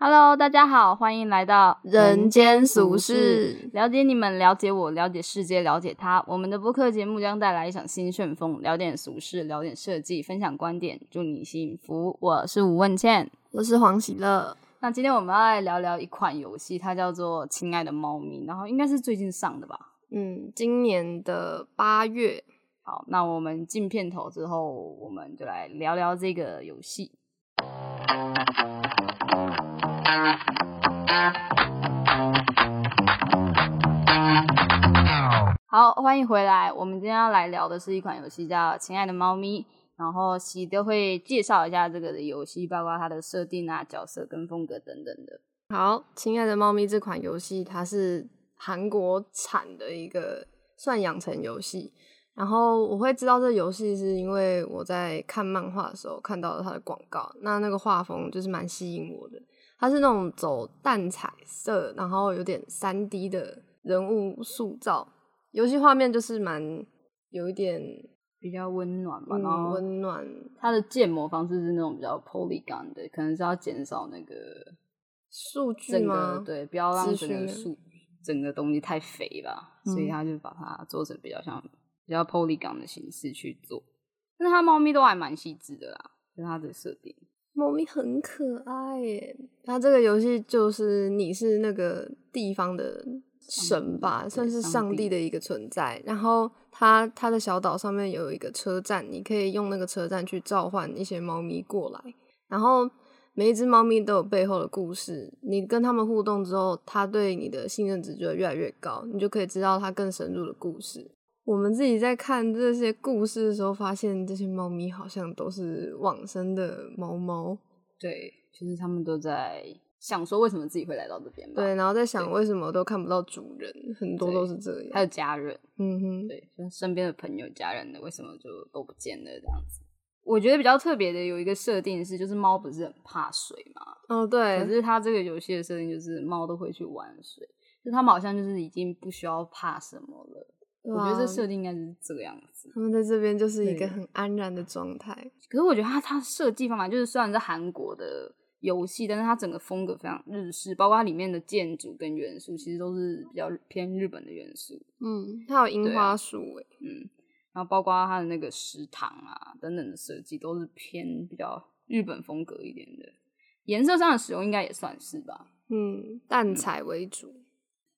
Hello，大家好，欢迎来到人间俗事，了解你们，了解我，了解世界，了解他。我们的播客节目将带来一场新旋风，聊点俗事，聊点设计，分享观点，祝你幸福。我是吴问倩，我是黄喜乐。那今天我们要来聊聊一款游戏，它叫做《亲爱的猫咪》，然后应该是最近上的吧？嗯，今年的八月。好，那我们进片头之后，我们就来聊聊这个游戏。好，欢迎回来。我们今天要来聊的是一款游戏，叫《亲爱的猫咪》。然后喜都会介绍一下这个的游戏，包括它的设定啊、角色跟风格等等的。好，《亲爱的猫咪》这款游戏，它是韩国产的一个算养成游戏。然后我会知道这游戏，是因为我在看漫画的时候看到了它的广告。那那个画风就是蛮吸引我的。它是那种走淡彩色，然后有点三 D 的人物塑造，游戏画面就是蛮有一点比较温暖吧，然后温暖。它的建模方式是那种比较 polygon 的，可能是要减少那个数据吗？对，不要让整个数整个东西太肥吧，所以他就把它做成比较像比较 polygon 的形式去做。但是它猫咪都还蛮细致的啦，就它的设定。猫咪很可爱耶！它这个游戏就是你是那个地方的神吧，算是上帝的一个存在。然后它它的小岛上面有一个车站，你可以用那个车站去召唤一些猫咪过来。然后每一只猫咪都有背后的故事，你跟他们互动之后，它对你的信任值就会越来越高，你就可以知道它更深入的故事。我们自己在看这些故事的时候，发现这些猫咪好像都是往生的猫猫。对，其实他们都在想说，为什么自己会来到这边？对，然后在想为什么都看不到主人，很多都是这样。还有家人，嗯哼，对，就身边的朋友、家人的，为什么就都不见了？这样子，我觉得比较特别的有一个设定是，就是猫不是很怕水嘛？哦，对。可是它这个游戏的设定就是猫都会去玩水，就它们好像就是已经不需要怕什么了。我觉得这设定应该是这个样子。他们在这边就是一个很安然的状态。可是我觉得它它设计方法就是虽然是韩国的游戏，但是它整个风格非常日式，包括它里面的建筑跟元素其实都是比较偏日本的元素。嗯，它有樱花树诶。嗯，然后包括它的那个食堂啊等等的设计都是偏比较日本风格一点的。颜色上的使用应该也算是吧。嗯，淡彩为主。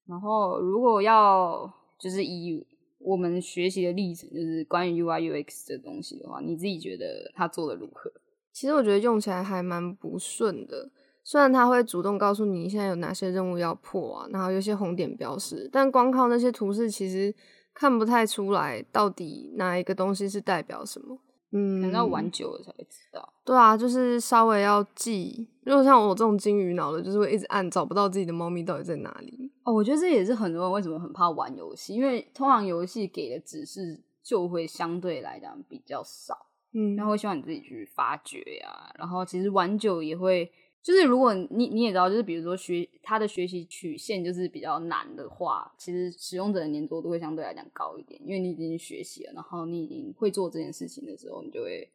然后如果要就是以我们学习的例子就是关于 UI UX 的东西的话，你自己觉得他做的如何？其实我觉得用起来还蛮不顺的。虽然他会主动告诉你现在有哪些任务要破啊，然后有些红点标识，但光靠那些图示其实看不太出来到底哪一个东西是代表什么。嗯，可能要玩久了才会知道。对啊，就是稍微要记。如果像我这种金鱼脑的，就是会一直按找不到自己的猫咪到底在哪里。哦，我觉得这也是很多人为什么很怕玩游戏，因为通常游戏给的指示就会相对来讲比较少，嗯，然后会希望你自己去发掘呀。然后其实玩久也会。就是如果你你也知道，就是比如说学他的学习曲线就是比较难的话，其实使用者的粘度都会相对来讲高一点，因为你已经学习了，然后你已经会做这件事情的时候，你就会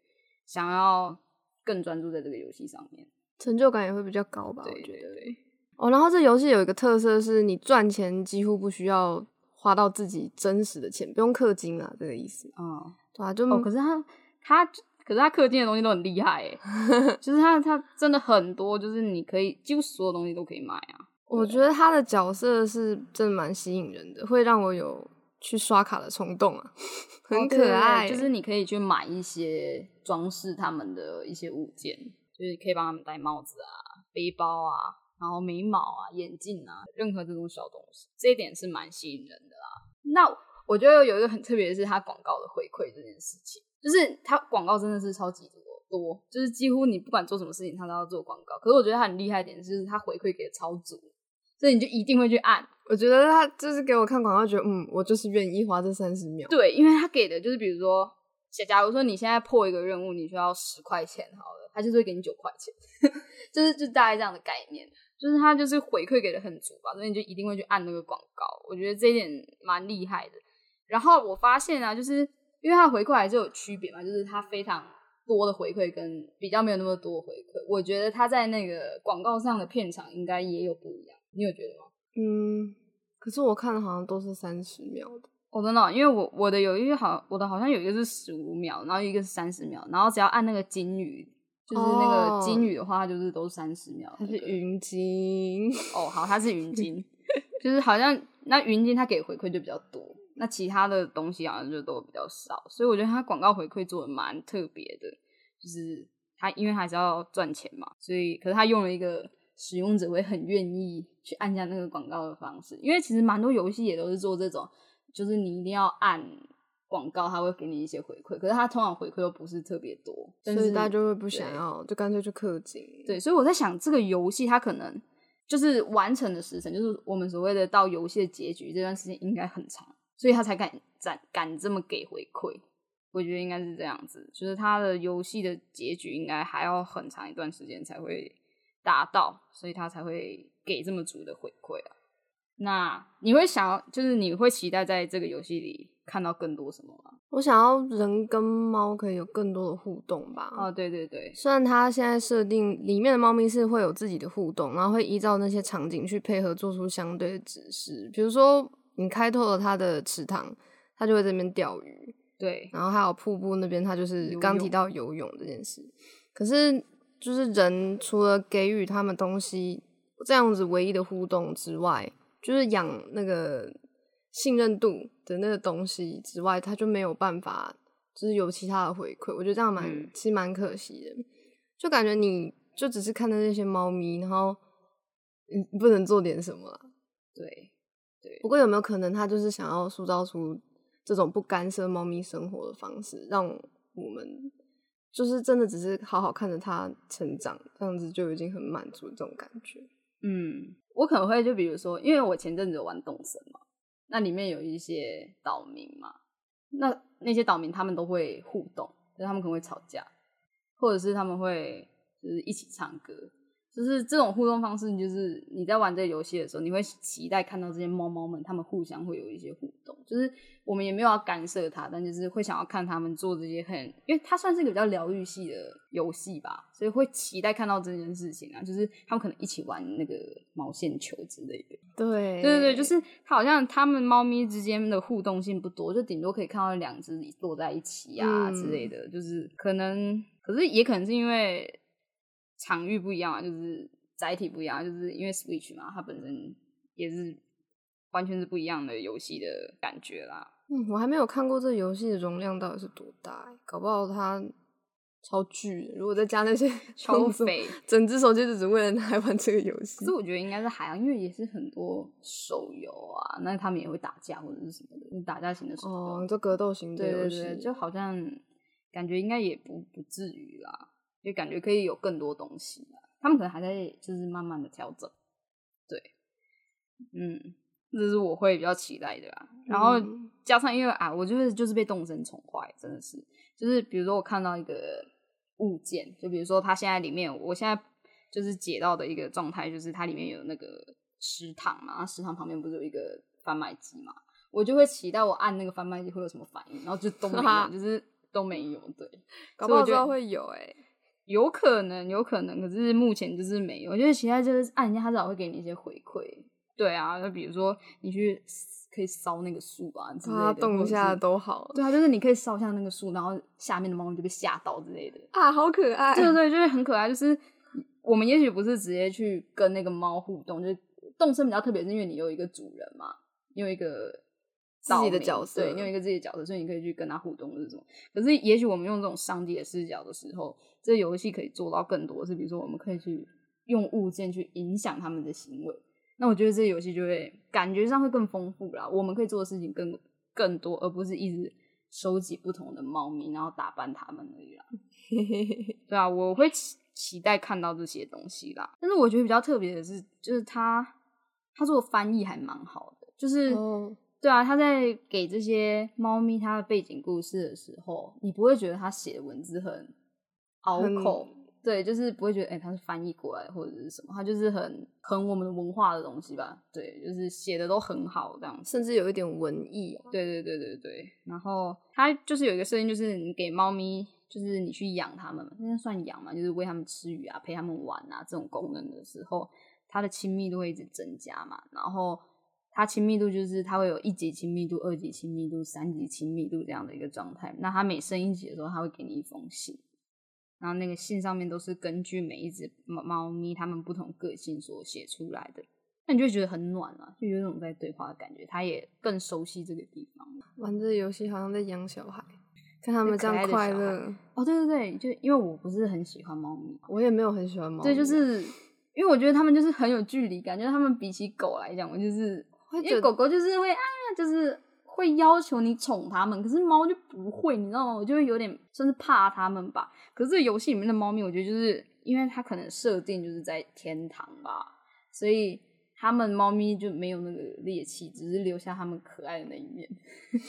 想要更专注在这个游戏上面，成就感也会比较高吧？我觉得。哦，然后这游戏有一个特色是，你赚钱几乎不需要花到自己真实的钱，不用氪金啊，这个意思。嗯，对啊，就可是他他。可是他氪金的东西都很厉害哎，就是他他真的很多，就是你可以几乎所有东西都可以买啊。我觉得他的角色是真的蛮吸引人的，会让我有去刷卡的冲动啊，很可爱。就是你可以去买一些装饰他们的一些物件，就是可以帮他们戴帽子啊、背包啊，然后眉毛啊、眼镜啊，任何这种小东西，这一点是蛮吸引人的啦。那我觉得有一个很特别的是他广告的回馈这件事情。就是它广告真的是超级多多，就是几乎你不管做什么事情，它都要做广告。可是我觉得它很厉害一点，就是它回馈给的超足，所以你就一定会去按。我觉得他就是给我看广告，觉得嗯，我就是愿意花这三十秒。对，因为他给的就是比如说，假如说你现在破一个任务，你需要十块钱，好了，他就是会给你九块钱，就是就大概这样的概念。就是他就是回馈给的很足吧，所以你就一定会去按那个广告。我觉得这一点蛮厉害的。然后我发现啊，就是。因为它回馈还是有区别嘛，就是它非常多的回馈跟比较没有那么多回馈，我觉得它在那个广告上的片场应该也有不一样，你有觉得吗？嗯，可是我看的好像都是三十秒的。哦，真的，因为我我的有一个好，我的好像有一个是十五秒，然后一个是三十秒，然后只要按那个金鱼，就是那个金鱼的话，它就是都三十秒。它是云鲸。哦，好，它是云鲸，就是好像那云鲸它给回馈就比较多，那其他的东西好像就都比较少，所以我觉得它广告回馈做的蛮特别的，就是它因为还是要赚钱嘛，所以可是它用了一个使用者会很愿意去按下那个广告的方式，因为其实蛮多游戏也都是做这种。就是你一定要按广告，他会给你一些回馈，可是他通常回馈又不是特别多，所以大家就会不想要，就干脆去氪金。对，所以我在想，这个游戏它可能就是完成的时辰，就是我们所谓的到游戏的结局这段时间应该很长，所以他才敢敢敢这么给回馈。我觉得应该是这样子，就是他的游戏的结局应该还要很长一段时间才会达到，所以他才会给这么足的回馈啊。那你会想要，就是你会期待在这个游戏里看到更多什么吗？我想要人跟猫可以有更多的互动吧。哦，对对对。虽然它现在设定里面的猫咪是会有自己的互动，然后会依照那些场景去配合做出相对的指示。比如说，你开拓了它的池塘，它就会这边钓鱼。对。然后还有瀑布那边，它就是刚提到游泳这件事。可是，就是人除了给予他们东西这样子唯一的互动之外，就是养那个信任度的那个东西之外，他就没有办法，就是有其他的回馈。我觉得这样蛮，其实蛮可惜的。就感觉你就只是看到那些猫咪，然后嗯不能做点什么。对对。不过有没有可能，他就是想要塑造出这种不干涉猫咪生活的方式，让我们就是真的只是好好看着它成长，这样子就已经很满足这种感觉。嗯。我可能会就比如说，因为我前阵子有玩动森嘛，那里面有一些岛民嘛，那那些岛民他们都会互动，就他们可能会吵架，或者是他们会就是一起唱歌。就是这种互动方式，就是你在玩这个游戏的时候，你会期待看到这些猫猫们，它们互相会有一些互动。就是我们也没有要干涉它，但就是会想要看它们做这些很，因为它算是一个比较疗愈系的游戏吧，所以会期待看到这件事情啊。就是他们可能一起玩那个毛线球之类的。对，对对对，就是它好像它们猫咪之间的互动性不多，就顶多可以看到两只落在一起啊之类的。就是可能，可是也可能是因为。场域不一样啊，就是载体不一样，就是因为 Switch 嘛，它本身也是完全是不一样的游戏的感觉啦。嗯，我还没有看过这游戏的容量到底是多大，搞不好它超巨。如果再加那些超肥，整只手机就只为了来玩这个游戏。可是我觉得应该是海洋，因为也是很多手游啊，那他们也会打架或者是什么的，打架型的手游，哦，这格斗型的游戏，就好像感觉应该也不不至于啦。就感觉可以有更多东西，他们可能还在就是慢慢的调整，对，嗯，这是我会比较期待的啦。然后加上因为啊，我就是就是被动身宠坏，真的是，就是比如说我看到一个物件，就比如说它现在里面，我现在就是解到的一个状态，就是它里面有那个食堂嘛，食堂旁边不是有一个贩卖机嘛，我就会期待我按那个贩卖机会有什么反应，然后就都没有，就是都没有，对，搞不好就会有哎。有可能，有可能，可是目前就是没有。我觉得其他就是按一下，他至少会给你一些回馈。对啊，就比如说你去可以烧那个树啊之类的，动一下都好。对啊，就是你可以烧下那个树，然后下面的猫就被吓到之类的啊，好可爱。对对，就是很可爱。就是我们也许不是直接去跟那个猫互动，就是动身比较特别，是因为你有一个主人嘛，你有一个自己的角色，对，你有一个自己的角色，所以你可以去跟他互动是什么。可是也许我们用这种上帝的视角的时候。这游戏可以做到更多，是比如说我们可以去用物件去影响他们的行为。那我觉得这游戏就会感觉上会更丰富啦。我们可以做的事情更更多，而不是一直收集不同的猫咪，然后打扮它们而已啦。对啊，我会期期待看到这些东西啦。但是我觉得比较特别的是，就是他他做的翻译还蛮好的，就是对啊，他在给这些猫咪它的背景故事的时候，你不会觉得他写的文字很。拗口，对，就是不会觉得，哎，它是翻译过来或者是什么，他就是很很我们的文化的东西吧，对，就是写的都很好这样，甚至有一点文艺，对对对对对。然后它就是有一个设定，就是你给猫咪就是你去养它们，那算养嘛，就是喂它们吃鱼啊，陪它们玩啊，这种功能的时候，它的亲密度会一直增加嘛。然后它亲密度就是它会有一级亲密度、二级亲密度、三级亲密度这样的一个状态。那它每升一级的时候，它会给你一封信，然后那个信上面都是根据每一只猫猫咪它们不同个性所写出来的。那你就会觉得很暖啊，就有一种在对话的感觉。它也更熟悉这个地方。玩这个游戏好像在养小孩，看他们这样快乐。哦，对对对，就因为我不是很喜欢猫咪，我也没有很喜欢猫。对，就是因为我觉得他们就是很有距离感，觉他们比起狗来讲，我就是因为狗狗就是会啊，就是会要求你宠它们，可是猫就不会，你知道吗？我就会有点算是怕它们吧。可是这个游戏里面的猫咪，我觉得就是因为它可能设定就是在天堂吧，所以。它们猫咪就没有那个猎气，只是留下它们可爱的那一面。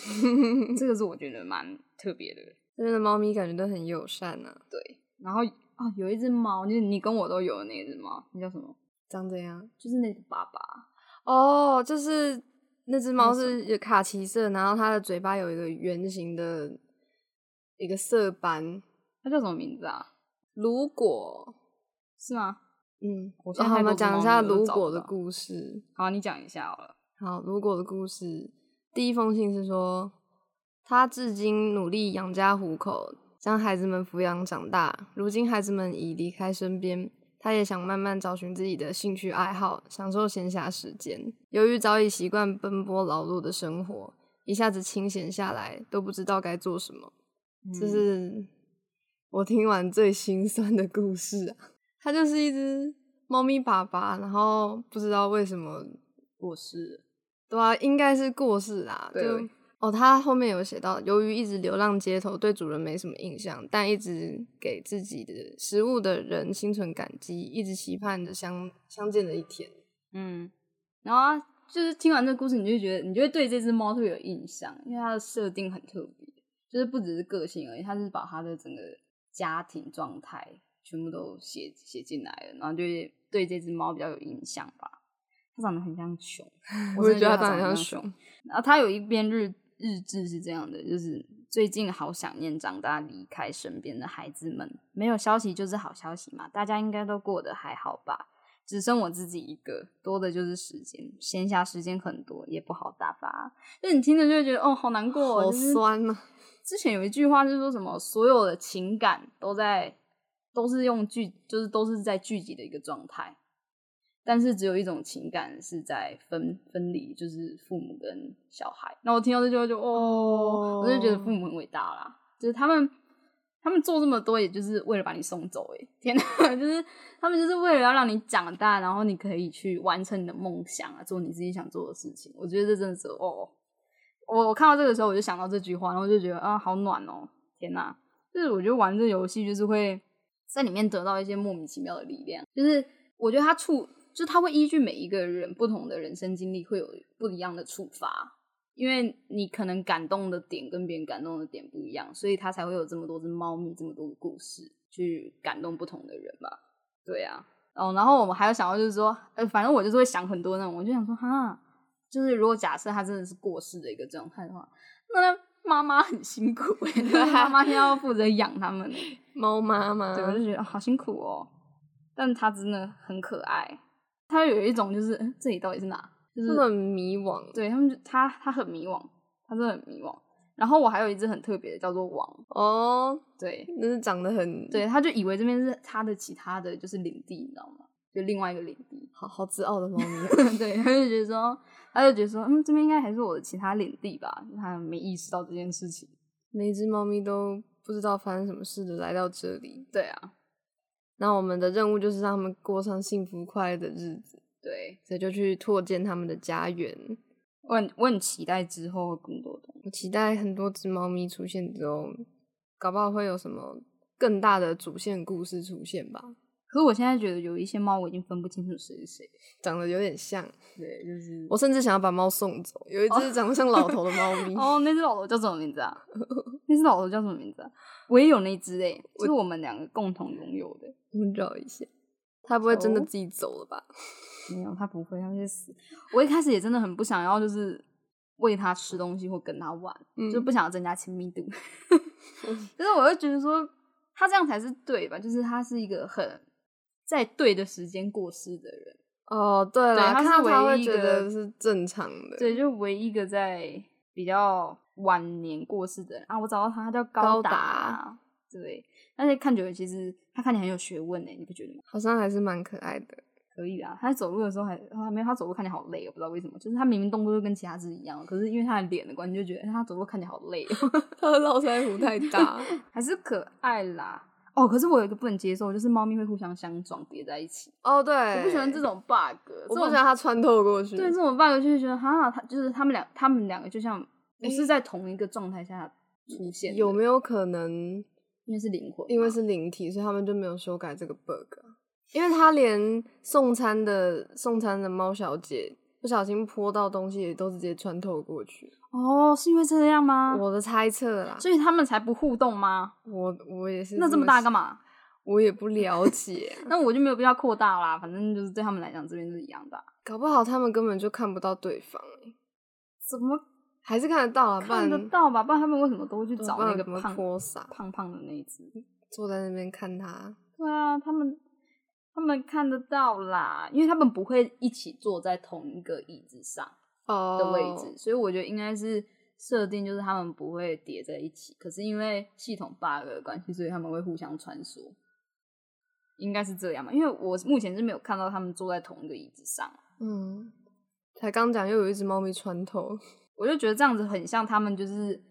这个是我觉得蛮特别的。这边的猫咪感觉都很友善呢。对，然后哦，有一只猫，就是你跟我都有的那只猫，那叫什么？长怎样？就是那只爸爸。哦，就是那只猫是卡其色，然后它的嘴巴有一个圆形的一个色斑。它叫什么名字啊？如果是吗？嗯，我好，我们讲一下如果的故事。好，你讲一下好了。好，如果的故事，第一封信是说，他至今努力养家糊口，将孩子们抚养长大。如今孩子们已离开身边，他也想慢慢找寻自己的兴趣爱好，享受闲暇时间。由于早已习惯奔波劳碌的生活，一下子清闲下来，都不知道该做什么。这是我听完最心酸的故事啊。它就是一只猫咪爸爸，然后不知道为什么过世，对啊，应该是过世啦。对哦，他后面有写到，由于一直流浪街头，对主人没什么印象，但一直给自己的食物的人心存感激，一直期盼着相相见的一天。嗯，然后啊，就是听完这个故事，你就觉得你就会对这只猫特别有印象，因为它的设定很特别，就是不只是个性而已，它是把它的整个家庭状态。全部都写写进来了，然后就对这只猫比较有印象吧。它长得很像熊，我也觉得它长得像熊。然后它有一篇日日志是这样的，就是最近好想念长大离开身边的孩子们，没有消息就是好消息嘛。大家应该都过得还好吧？只剩我自己一个，多的就是时间，闲暇时间很多，也不好打发。就你听着就会觉得哦，好难过，好酸啊。之前有一句话是说什么，所有的情感都在。都是用聚，就是都是在聚集的一个状态，但是只有一种情感是在分分离，就是父母跟小孩。那我听到这句话就哦，我就觉得父母很伟大啦，就是他们他们做这么多，也就是为了把你送走。哎，天哪，就是他们就是为了要让你长大，然后你可以去完成你的梦想啊，做你自己想做的事情。我觉得这真的是哦，我我看到这个时候我就想到这句话，然后就觉得啊，好暖哦，天哪，就是我觉得玩这游戏就是会。在里面得到一些莫名其妙的力量，就是我觉得他触，就他会依据每一个人不同的人生经历，会有不一样的触发，因为你可能感动的点跟别人感动的点不一样，所以他才会有这么多只猫咪，这么多的故事去感动不同的人吧。对啊，哦，然后我们还有想到就是说，呃，反正我就是会想很多那种，我就想说，哈，就是如果假设他真的是过世的一个状态的话，那。妈妈很辛苦哎，妈妈要负责养他们，猫妈妈，对，我就觉得好辛苦哦。但它真的很可爱，它有一种就是，这里到底是哪？就是很迷惘。对他们，就他他很迷惘，他真的很迷惘。然后我还有一只很特别的，叫做王哦，对，那是长得很，对，他就以为这边是他的其他的就是领地，你知道吗？就另外一个领地，好好自傲的猫咪，对，他就觉得说。他就觉得说，嗯，这边应该还是我的其他领地吧。他没意识到这件事情，每只猫咪都不知道发生什么事的来到这里。对啊，那我们的任务就是让他们过上幸福快乐的日子。对，所以就去拓建他们的家园。我很我很期待之后更多的，我期待很多只猫咪出现之后，搞不好会有什么更大的主线故事出现吧。可是我现在觉得有一些猫我已经分不清楚谁是谁，长得有点像。对，就是我甚至想要把猫送走。有一只长得像老头的猫咪。哦，那只老头叫什么名字啊？那只老头叫什么名字啊？我也有那只诶，是我们两个共同拥有的。我们找一下，他不会真的自己走了吧？没有，它不会，他会死。我一开始也真的很不想要，就是喂他吃东西或跟他玩，嗯就不想要增加亲密度。但是我又觉得说，他这样才是对吧？就是他是一个很在对的时间过世的人，哦，对了，他是唯一一个觉得是正常的。对，就唯一一个在比较晚年过世的人啊。我找到他，他叫高达达，对。但是看久了，其实他看起来很有学问呢，你不觉得吗？好像还是蛮可爱的。可以啊，他在走路的时候还啊没有，他走路看起来好累，我不知道为什么，就是他明明动作就跟其他只一样，可是因为他的脸的关系，就觉得哎他走路看起来好累，他的络腮胡太大，还是可爱啦。哦，可是我有一个不能接受，就是猫咪会互相相撞叠在一起，哦，对，我不喜欢这，种 bug，我不喜欢它穿透过去。对这种 bug 就是觉得哈，它就是他们两他们两个就像不是在同一个状态下出现的，有没有可能因为是灵魂，因为是灵体，所以他们就没有修改这个 bug？啊因为他连送餐的送餐的猫小姐不小心泼到东西，也都直接穿透过去。哦，是因为这样吗？我的猜测啦，所以他们才不互动吗？我我也是。那这么大干嘛？嘛？我也不了解啊、那我就没有必要扩大啦，反正就是对他们来讲，这边是一样的啊、搞不好他们根本就看不到对方欸，怎么还是看得到啊？不看得到吧？不然他们为什么都会去找那个胖泼洒？胖胖的那一只？坐在那边看他，对啊，他们他们看得到啦，因为他们不会一起坐在同一个椅子上哦的位置，所以我觉得应该是设定就是他们不会叠在一起。可是因为系统 bug 的关系，所以他们会互相穿梭，应该是这样嘛？因为我目前是没有看到他们坐在同一个椅子上。嗯，才刚讲又有一只猫咪穿透，我就觉得这样子很像他们就是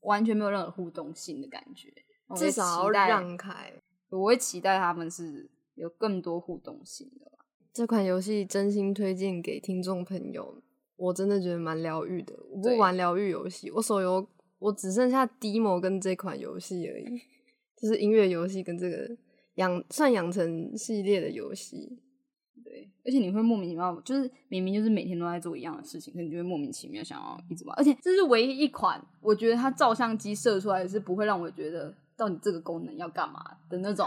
完全没有任何互动性的感觉。至少要让开。我会期待他们是有更多互动性的吧。这款游戏真心推荐给听众朋友，我真的觉得蛮疗愈的。我不玩疗愈游戏，我手游我只剩下 demo 跟这款游戏而已，就是音乐游戏跟这个养算养成系列的游戏。对，而且你会莫名其妙，就是明明就是每天都在做一样的事情，可你就会莫名其妙想要一直玩。而且这是唯一一款，我觉得它照相机射出来是不会让我觉得到底这个功能要干嘛的那种。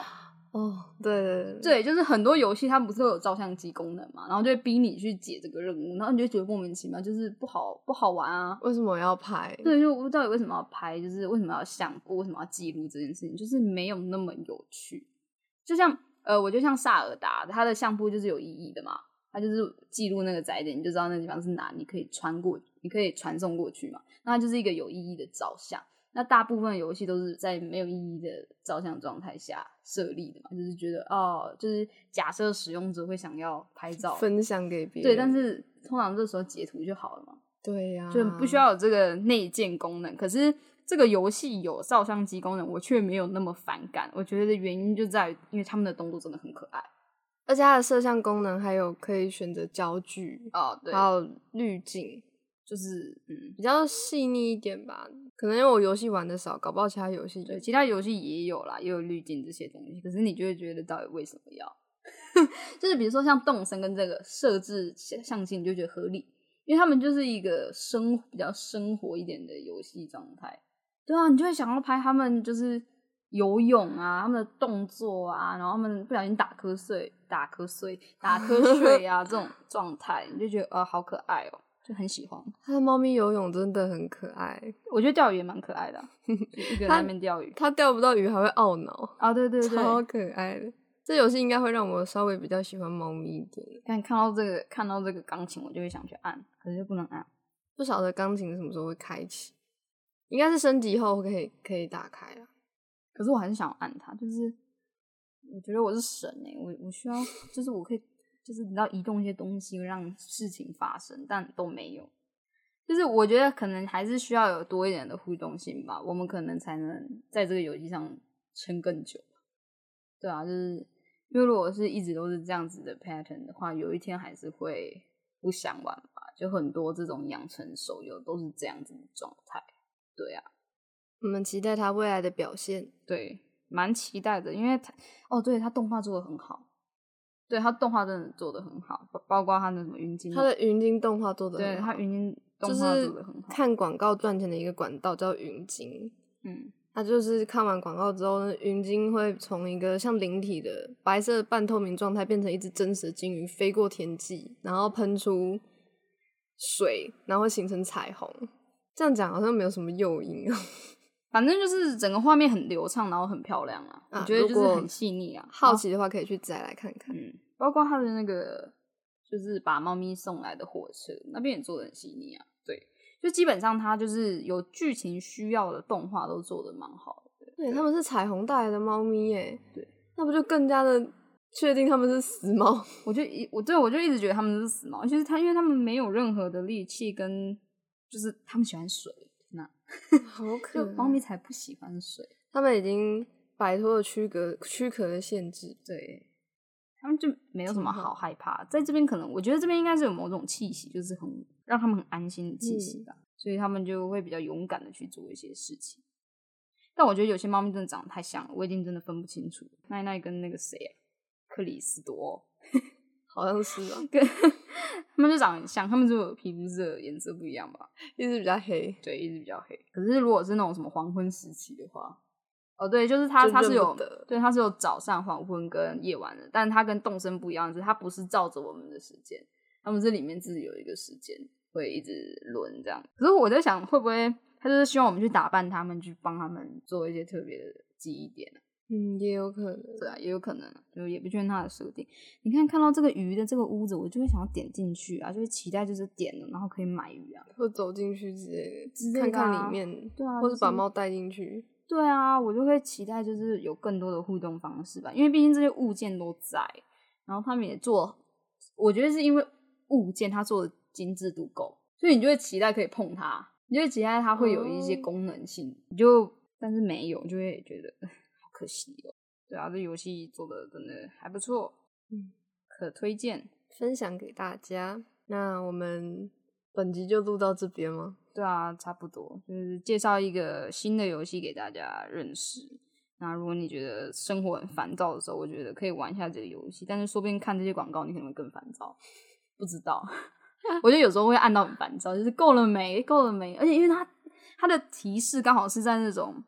哦，对对对，对，就是很多游戏它不是会有照相机功能嘛，然后就会逼你去解这个任务，然后你就觉得莫名其妙，就是不好不好玩啊。为什么要拍？对，就我到底为什么要拍，就是为什么要想过，为什么要记录这件事情，就是没有那么有趣。就像呃，我就像萨尔达，它的相簿就是有意义的嘛，它就是记录那个载点，你就知道那地方是哪，你可以穿过，你可以传送过去嘛。那它就是一个有意义的照相。那大部分游戏都是在没有意义的照相状态下设立的嘛，就是觉得哦，就是假设使用者会想要拍照，分享给别人。对，但是通常这时候截图就好了嘛。对呀、就不需要有这个内建功能。可是这个游戏有照相机功能，我却没有那么反感。我觉得原因就在于，因为他们的动作真的很可爱。而且它的摄像功能还有可以选择焦距，哦，对还有滤镜，就是嗯，比较细腻一点吧。可能因为我游戏玩的少，搞不好其他游戏对，其他游戏也有啦，也有滤镜这些东西。可是你就会觉得，到底为什么要？就是比如说像动森跟这个设置相相机，你就觉得合理，因为他们就是一个生比较生活一点的游戏状态。对啊，你就会想要拍他们就是游泳啊，他们的动作啊，然后他们不小心打瞌睡、打瞌睡、打瞌睡啊 这种状态，你就觉得啊、好可爱哦、就很喜欢。它的猫咪游泳真的很可爱，我觉得钓鱼也蛮可爱的 一个人在那边钓鱼它钓不到鱼还会懊恼，啊，对对 对，超可爱的。这游戏应该会让我稍微比较喜欢猫咪一点。但看到这个看到这个钢琴，我就会想去按，可是就不能按。不晓得钢琴什么时候会开启，应该是升级后可以可以打开了。可是我还是想按它，就是我觉得我是神哎、我我需要，就是我可以，就是你知道移动一些东西让事情发生，但都没有。就是我觉得可能还是需要有多一点的互动性吧，我们可能才能在这个游戏上撑更久。对啊，就是因为如果是一直都是这样子的 pattern 的话，有一天还是会不想玩吧。就很多这种养成手游都是这样子的状态。对啊，我们期待他未来的表现。对，蛮期待的，因为他哦，对，他动画做的很好，对，他动画真的做的很好，包包括他的什么云鲸，他的云鲸动画做的对很好它云鲸动就画是做的很好，看广告赚钱的一个管道叫云鲸。嗯，他就是看完广告之后呢，云鲸会从一个像灵体的白色半透明状态变成一只真实的鲸鱼，飞过天际，然后喷出水，然后会形成彩虹。这样讲好像没有什么诱因啊。反正就是整个画面很流畅，然后很漂亮啊，我觉得就是很细腻啊。好奇的话可以去再来看看。嗯，包括他的那个就是把猫咪送来的火车那边也做的很细腻啊。对，就基本上它就是有剧情需要的动画都做的蛮好的。对，他们是彩虹带来的猫咪耶。对，那不就更加的确定他们是死猫？我就一我对我就一直觉得他们是死猫，其实它因为他们没有任何的力气跟就是他们喜欢水。那 好可爱猫咪才不喜欢水，他们已经摆脱了躯壳躯壳的限制，对，他们就没有什么好害怕。在这边可能我觉得这边应该是有某种气息，就是很让他们很安心的气息吧，所以他们就会比较勇敢的去做一些事情。但我觉得有些猫咪真的长得太像了，我已经真的分不清楚奈奈跟那个谁克里斯多。好像是啊，跟 他们就长很像，他们就皮肤色颜色不一样吧，一直比较黑，对，一直比较黑。可是如果是那种什么黄昏时期的话，哦，对，就是它，它是有，对，它是有早上、黄昏跟夜晚的，但是它跟动身不一样，是它不是照着我们的时间，他们这里面自己有一个时间会一直轮这样。可是我在想，会不会他就是希望我们去打扮他们，去帮他们做一些特别的记忆点嗯，也有可能，对啊，也有可能，就也不确定它的设定。你看，看到这个鱼的这个屋子，我就会想要点进去啊，就会期待就是点了，然后可以买鱼啊，或走进去之类的，看看里面，对啊，或者把猫带进去，对啊，我就会期待就是有更多的互动方式吧，因为毕竟这些物件都在，然后他们也做，我觉得是因为物件它做的精致度够，所以你就会期待可以碰它，你就会期待它会有一些功能性，你就但是没有，就会觉得。可惜哦，对啊，这游戏做的真的还不错，嗯，可推荐分享给大家。那我们本集就录到这边吗？对啊，差不多，就是介绍一个新的游戏给大家认识。那如果你觉得生活很烦躁的时候，我觉得可以玩一下这个游戏。但是说不定看这些广告，你可能会更烦躁。不知道，我觉得有时候会按到很烦躁，就是够了没？够了没？而且因为它它的提示刚好是在那种。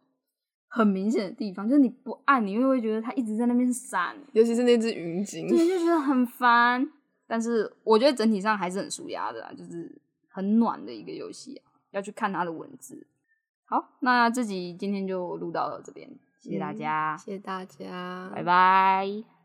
很明显的地方，就是你不按，你又会觉得它一直在那边闪，尤其是那只云鲸，对，就觉得很烦。但是我觉得整体上还是很舒压的，就是很暖的一个游戏啊。要去看它的文字。好，那这集今天就录到了这边，谢谢大家，谢谢大家，拜拜。